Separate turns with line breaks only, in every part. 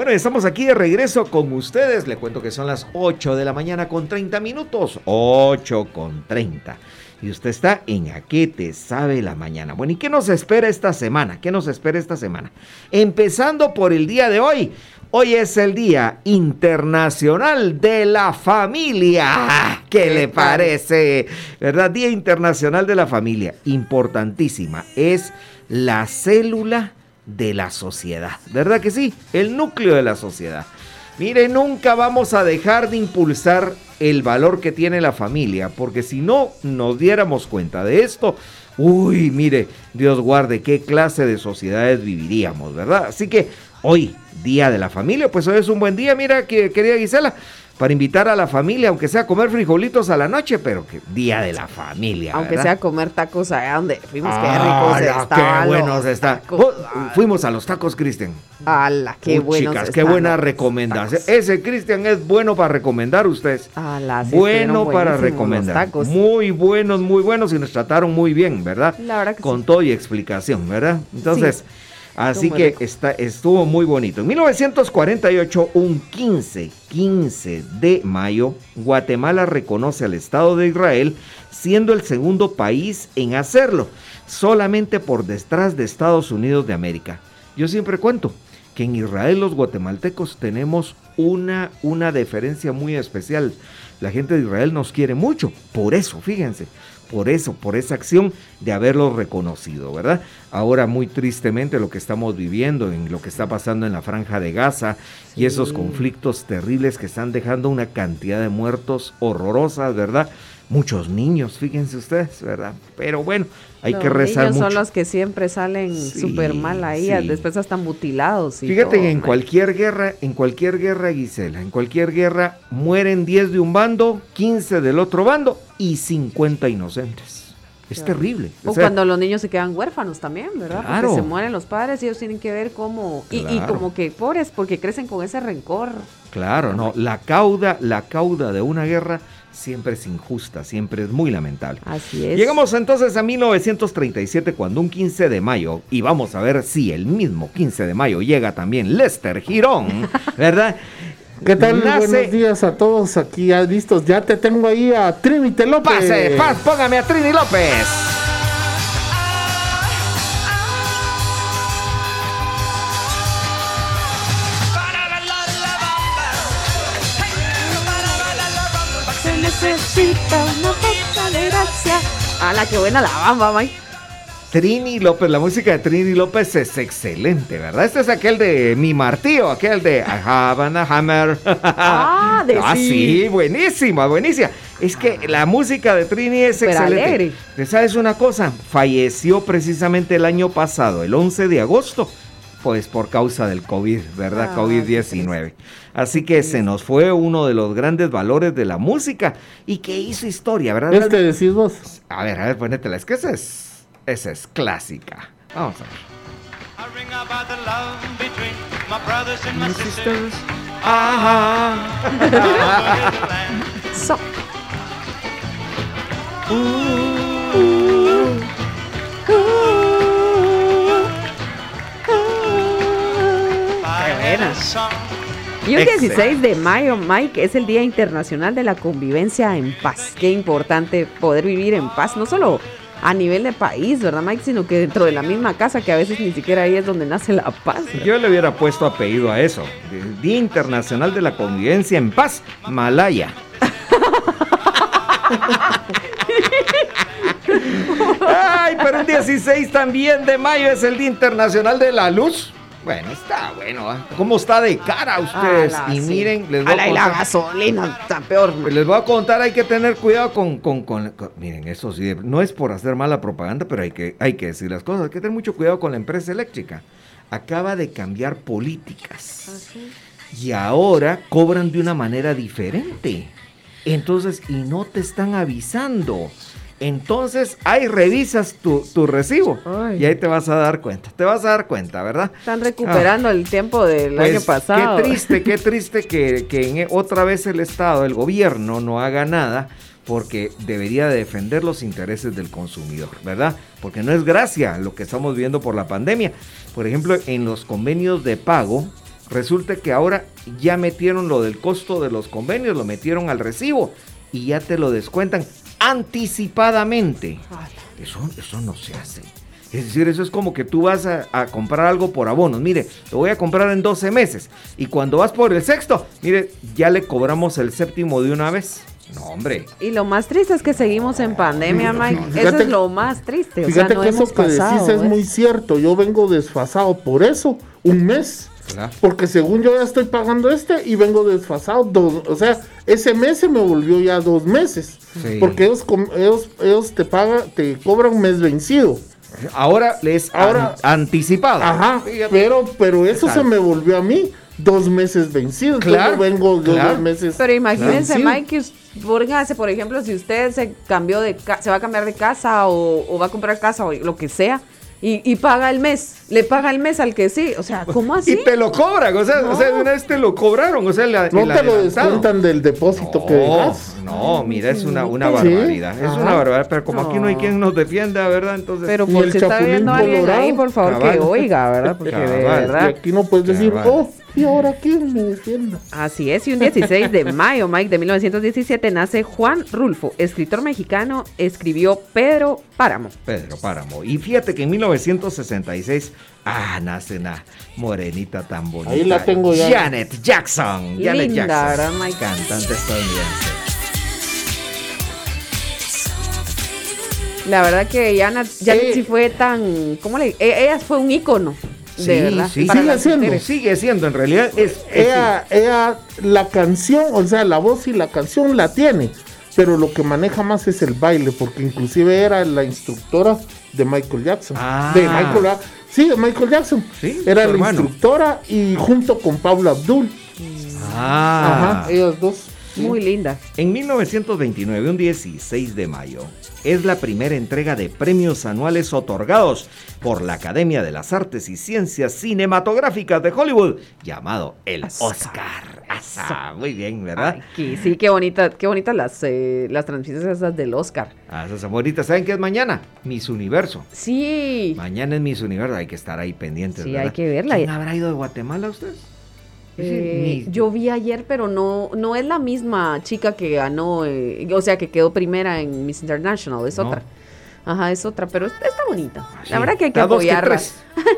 Bueno, estamos aquí de regreso con ustedes. Le cuento que son las 8 de la mañana con 30 minutos. 8 con 30. Y usted está en A qué te sabe la mañana. Bueno, ¿y qué nos espera esta semana? ¿Qué nos espera esta semana? Empezando por el día de hoy. Hoy es el Día Internacional de la Familia. ¿Qué, le parece? ¿Verdad? Día Internacional de la Familia. Importantísima. Es la célula de la sociedad. ¿Verdad que sí? El núcleo de la sociedad. Mire, nunca vamos a dejar de impulsar el valor que tiene la familia, porque si no nos diéramos cuenta de esto, uy, mire, Dios guarde qué clase de sociedades viviríamos, ¿verdad? Así que hoy, Día de la Familia, pues hoy es un buen día, mira, que, querida Gisela, para invitar a la familia, aunque sea a comer frijolitos a la noche, pero que día de la familia.
Aunque sea a comer tacos allá donde fuimos, qué
ricos estaban. Qué buenos están. Fuimos a los tacos, Cristian.
¡Hala, qué buenos
Chicas, qué buena recomendación. Ese Cristian es bueno para recomendar ustedes.
¡Hala,
Bueno para recomendar. Muy buenos, muy buenos y nos trataron muy bien, ¿verdad?
La verdad que
Con todo y explicación, ¿verdad? Entonces... Así que está, estuvo muy bonito. En 1948, un 15, 15 de mayo, Guatemala reconoce al Estado de Israel, siendo el segundo país en hacerlo, solamente por detrás de Estados Unidos de América. Yo siempre cuento que en Israel los guatemaltecos tenemos una, una deferencia muy especial. La gente de Israel nos quiere mucho, por eso, fíjense, por eso, por esa acción de haberlo reconocido, ¿verdad? Ahora muy tristemente lo que estamos viviendo, en lo que está pasando en la franja de Gaza y esos conflictos terribles que están dejando una cantidad de muertos horrorosas, ¿verdad? Muchos niños, fíjense ustedes, ¿verdad? Pero bueno, hay que rezar
niños
mucho.
son los que siempre salen súper mal ahí, después están mutilados.
Y Fíjate en cualquier guerra, en cualquier guerra, Gisela, en cualquier guerra mueren 10 de un bando, 15 del otro bando y 50 inocentes. Es terrible.
O, cuando los niños se quedan huérfanos también, ¿verdad? Porque se mueren los padres y ellos tienen que ver cómo... Y, y, como que pobres porque crecen con ese rencor.
Claro, no. La cauda, la cauda de una guerra siempre es injusta, siempre es muy lamentable.
Así es.
Llegamos entonces a 1937 cuando un 15 de mayo, y vamos a ver si el mismo 15 de mayo llega también Lester Girón, ¿verdad?
¿Qué tal? Buenos días a todos aquí ya listos. Ya te tengo ahí a Trini López.
Pase, paz, póngame a Trini López.
necesita una poca de gracia. ¡Hala, qué buena la bamba, Mike!
Trini López, la música de Trini López es excelente, ¿verdad? Este es aquel de Mi Martillo, aquel de I have a hammer.
Ah, de
ah, sí. buenísima, buenísima. Es que la música de Trini es excelente. ¿Te sabes una cosa? Falleció precisamente el año pasado, el 11 de agosto pues por causa del COVID, ¿verdad? Ah, COVID-19. Así que se nos fue uno de los grandes valores de la música y que hizo historia, ¿verdad?
Este decís vos.
A ver, a ver, ponétela, es que esa es, esa es clásica. Vamos a ver. Ajá. so.
Y un 16 de mayo, Mike, es el Día Internacional de la Convivencia en Paz. Qué importante poder vivir en paz, no solo a nivel de país, ¿verdad, Mike? Sino que dentro de la misma casa, que a veces ni siquiera ahí es donde nace la paz.
Yo le hubiera puesto apellido a eso. Día Internacional de la Convivencia en Paz, Malaya. Ay, pero el 16 también de mayo es el Día Internacional de la Luz. Bueno, está bueno. ¿ah? ¿Cómo está de cara ustedes? y miren,
les voy a, contar. la gasolina está peor.
Les voy a contar, hay que tener cuidado con, con, con, miren, eso sí, no es por hacer mala propaganda, pero hay que, hay que decir las cosas. Hay que tener mucho cuidado con la empresa eléctrica. Acaba de cambiar políticas. ¿Ah, y ahora cobran de una manera diferente. Entonces, y no te están avisando. Entonces, ahí revisas tu, recibo y ahí te vas a dar cuenta. Te vas a dar cuenta, ¿verdad?
Están recuperando el tiempo del
pues,
año pasado.
Qué triste, qué triste que, que otra vez el Estado, el gobierno, no haga nada porque debería defender los intereses del consumidor, ¿verdad? Porque no es gracia lo que estamos viendo por la pandemia. Por ejemplo, en los convenios de pago, resulta que ahora ya metieron lo del costo de los convenios, lo metieron al recibo y ya te lo descuentan anticipadamente. Eso, eso no se hace. Es decir, eso es como que tú vas a, a, comprar algo por abonos. Mire, lo voy a comprar en 12 meses. Y cuando vas por el sexto, mire, ya le cobramos el séptimo de una vez. No, hombre.
Y lo más triste es que seguimos en pandemia, Mike. Fíjate, eso es lo más triste.
Fíjate
o sea, no
que eso que pasado, decís es muy cierto. Yo vengo desfasado por eso, un mes. Claro. Porque según yo ya estoy pagando este y vengo desfasado. Dos, o sea, ese mes se me volvió ya dos meses. Sí. Porque ellos, ellos, ellos te pagan, te cobran un mes vencido.
Ahora les ahora an anticipado.
Ajá, pero, pero eso se me volvió a mí dos meses vencidos.
Claro,
vengo
claro.
dos meses.
Pero imagínense, vencido. Mike, que póngase, por ejemplo, si usted se cambió de se va a cambiar de casa o, o va a comprar casa o lo que sea. Y, y, paga el mes, le paga el mes al que sí, o sea, ¿cómo así?
Y te lo cobran, o sea, no. o sea una vez te lo cobraron, o sea, la,
no te lo descuentan del depósito
no,
que dejas.
No, mira, es una, una barbaridad, ¿Sí? es Ajá. una barbaridad, pero como aquí no hay quien nos defienda, ¿verdad? Entonces,
pero por si está viendo alguien ahí, por favor, cabal. que oiga, ¿verdad? Porque cabal. de verdad.
Y aquí no puedes decir, cabal. oh, ¿Y ahora quién me defienda?
Así es, y un 16 de mayo, Mike, de 1917, nace Juan Rulfo, escritor mexicano, escribió Pedro Páramo.
Pedro Páramo. Y fíjate que en 1966, ah, nace una morenita tan bonita.
Ahí la tengo ya.
Janet Jackson.
Linda,
Janet Jackson.
¿verdad, Mike?
Cantante estadounidense.
La verdad que Janet, Janet eh, sí fue tan, ¿cómo le? Ella fue un ícono.
Sí,
de verdad,
sí,
sigue siendo,
sigue siendo, en realidad es, es
ella, ella, la canción, o sea, la voz y la canción la tiene, pero lo que maneja más es el baile, porque inclusive era la instructora de Michael Jackson,
ah.
de Michael, sí, de Michael Jackson,
¿Sí?
era la
hermano.
instructora y junto con Pablo Abdul,
ah.
ajá, ellas dos.
Sí. Muy linda.
En 1929, un 16 de mayo, es la primera entrega de premios anuales otorgados por la Academia de las Artes y Ciencias Cinematográficas de Hollywood, llamado el Oscar. Oscar. Muy bien, ¿verdad?
Sí, qué bonita, qué bonitas las, eh, las transmisiones esas del Oscar.
Ah, esas son bonitas. ¿Saben qué es mañana? Miss Universo.
Sí.
Mañana es Miss Universo, hay que estar ahí pendientes.
Sí,
¿verdad?
hay que verla.
¿Quién habrá ido de Guatemala ustedes?
Eh, yo vi ayer, pero no, no es la misma chica que ganó, eh, o sea, que quedó primera en Miss International, es
No.
otra. Ajá, es otra, pero está bonita.
Sí.
La verdad que hay que apoyarla.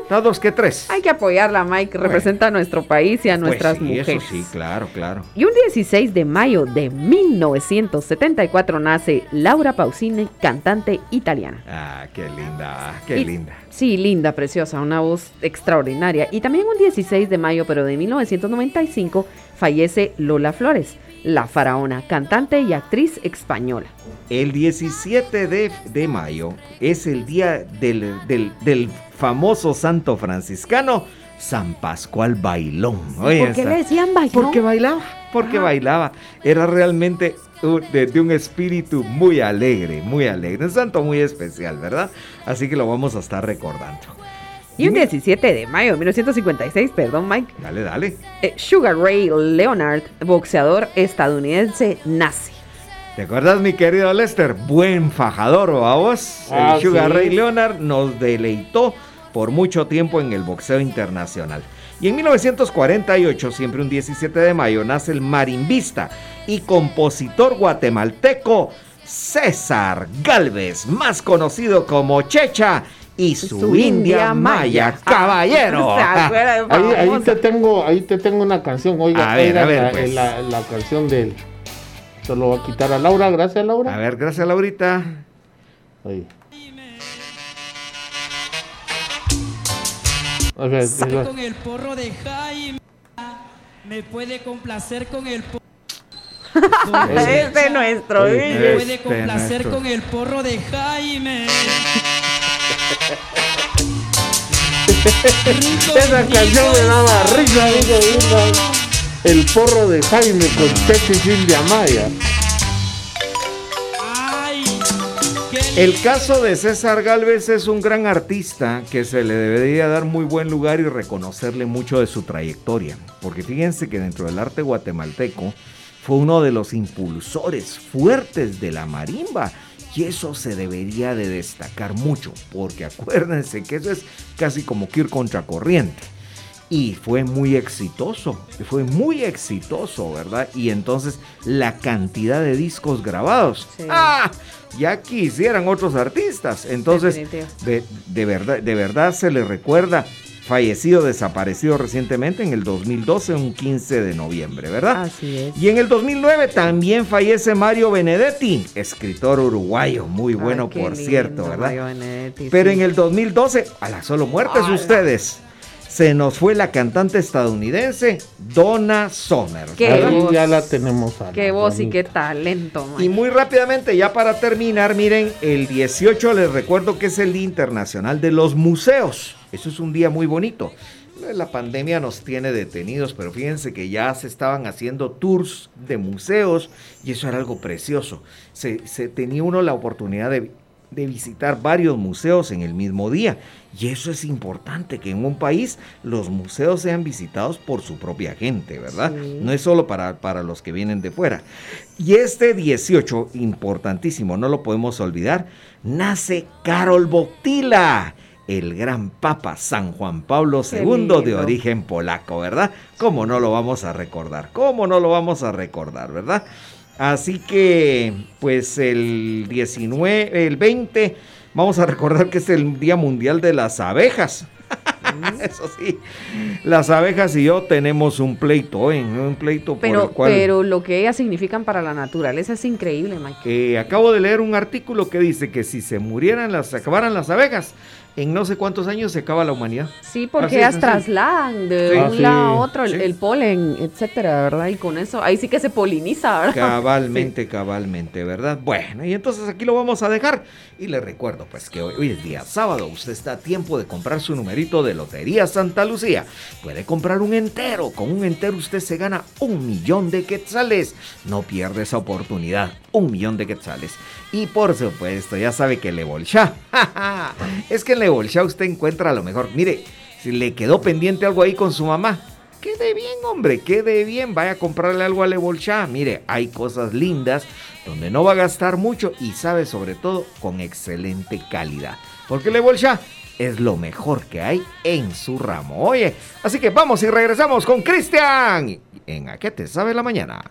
Da dos que tres.
Hay que apoyarla, Mike, representa a nuestro país y a
Pues
nuestras
sí,
mujeres.
Eso sí, claro, claro.
Y un 16 de mayo de 1974 nace Laura Pausini, cantante italiana.
Ah, qué linda, qué
Y-
linda.
Sí, linda, preciosa, una voz extraordinaria. Y también un 16 de mayo, pero de 1995, fallece Lola Flores, la faraona, cantante y actriz española.
El 17 de, de mayo es el día del, del- del famoso santo franciscano San Pascual Bailón. Oye,
¿Por qué
esa-
le decían bailón?
Porque bailaba, porque bailaba. Era realmente de, de un espíritu muy alegre, muy alegre. Un santo muy especial, ¿verdad? Así que lo vamos a estar recordando.
Y un
Dime.
17 de mayo de 1956, perdón Mike,
Dale, dale.
eh, Sugar Ray Leonard, boxeador estadounidense, nace.
¿Te acuerdas, mi querido Lester? Buen fajador, vamos.
Ah,
el Sugar
sí.
Ray Leonard nos deleitó por mucho tiempo en el boxeo internacional. Y en 1948, siempre un 17 de mayo, nace el marimbista y compositor guatemalteco César Galvez, más conocido como Checha y su,
Su
India
India
Maya,
Maya.
caballero.
Ahí, te tengo, ahí te tengo una canción, oiga,
A ver, a ver,
la,
pues.
la- la canción del, se lo va a quitar a Laura, gracias Laura.
A ver, gracias Laurita.
Ahí. O sea, es la-
con el porro de Jaime. Me puede complacer con el porro.
Es de nuestro, ¿eh?
Me puede
Este
complacer
nuestro.
con el porro de Jaime.
Esa canción me daba risa, digo, el porro de Jaime con y Silvia Maya.
El caso de César Galvez es un gran artista que se le debería dar muy buen lugar y reconocerle mucho de su trayectoria. Porque fíjense que dentro del arte guatemalteco fue uno de los impulsores fuertes de la marimba. Y eso se debería de destacar mucho, porque acuérdense que eso es casi como que ir contracorriente. y fue muy exitoso, fue muy exitoso, ¿verdad? Y entonces la cantidad de discos grabados, ¡ah! Ya quisieran otros artistas. Entonces, de, de, verdad, de verdad se le recuerda fallecido, desaparecido recientemente en el 2012, un 15 de noviembre, ¿verdad?
Así es.
Y en el 2009 también fallece Mario Benedetti, escritor uruguayo, muy bueno por cierto, ¿verdad? Mario Benedetti, Pero en el 2012, a la solo muertes ustedes se nos fue la cantante estadounidense Donna Summer.
Qué voz, ya la tenemos.
qué voz y qué talento.
Y muy rápidamente, ya para terminar, miren, el 18 les recuerdo que es el Día Internacional de los Museos. Eso es un día muy bonito. La pandemia nos tiene detenidos, pero fíjense que ya se estaban haciendo tours de museos y eso era algo precioso. Se, se tenía uno la oportunidad de de visitar varios museos en el mismo día. Y eso es importante, que en un país los museos sean visitados por su propia gente, ¿verdad? No es solo para, para los que vienen de fuera. Y este 18, importantísimo, no lo podemos olvidar, nace Carol Botila el gran Papa San Juan Pablo II de origen polaco, ¿verdad? ¿Cómo no lo vamos a recordar? ¿Cómo no lo vamos a recordar, verdad? Así que, pues el 19, el 20, vamos a recordar que es el Día Mundial de las Abejas. Eso sí, las abejas y yo tenemos un pleito, ¿eh? un pleito
pero, por el cual... Pero lo que ellas significan para la naturaleza es increíble,
Mike. acabo de leer un artículo que dice que si se murieran las, se acabaran las abejas, en no sé cuántos años se acaba la humanidad.
Sí, porque ellas trasladan de un lado a otro el, polen, etcétera, ¿verdad? Y con eso, ahí sí que se poliniza, ¿verdad?
Cabalmente, cabalmente, ¿verdad? Bueno, y entonces aquí lo vamos a dejar. Y le recuerdo, pues, que hoy, hoy, es día sábado. Usted está a tiempo de comprar su numerito de Lotería Santa Lucía. Puede comprar un entero. Con un entero usted se gana un millón de quetzales. No pierde esa oportunidad. Un millón de quetzales. Y por supuesto, ya sabe que Le Bolsha. es que en Le Bolsha usted encuentra lo mejor. Mire, si le quedó pendiente algo ahí con su mamá, quede bien, hombre, quede bien. Vaya a comprarle algo a Le. Mire, hay cosas lindas donde no va a gastar mucho y sabe sobre todo con excelente calidad. Porque Le Bolsha es lo mejor que hay en su ramo. Oye, así que vamos y regresamos con Cristian en A qué te sabe la mañana.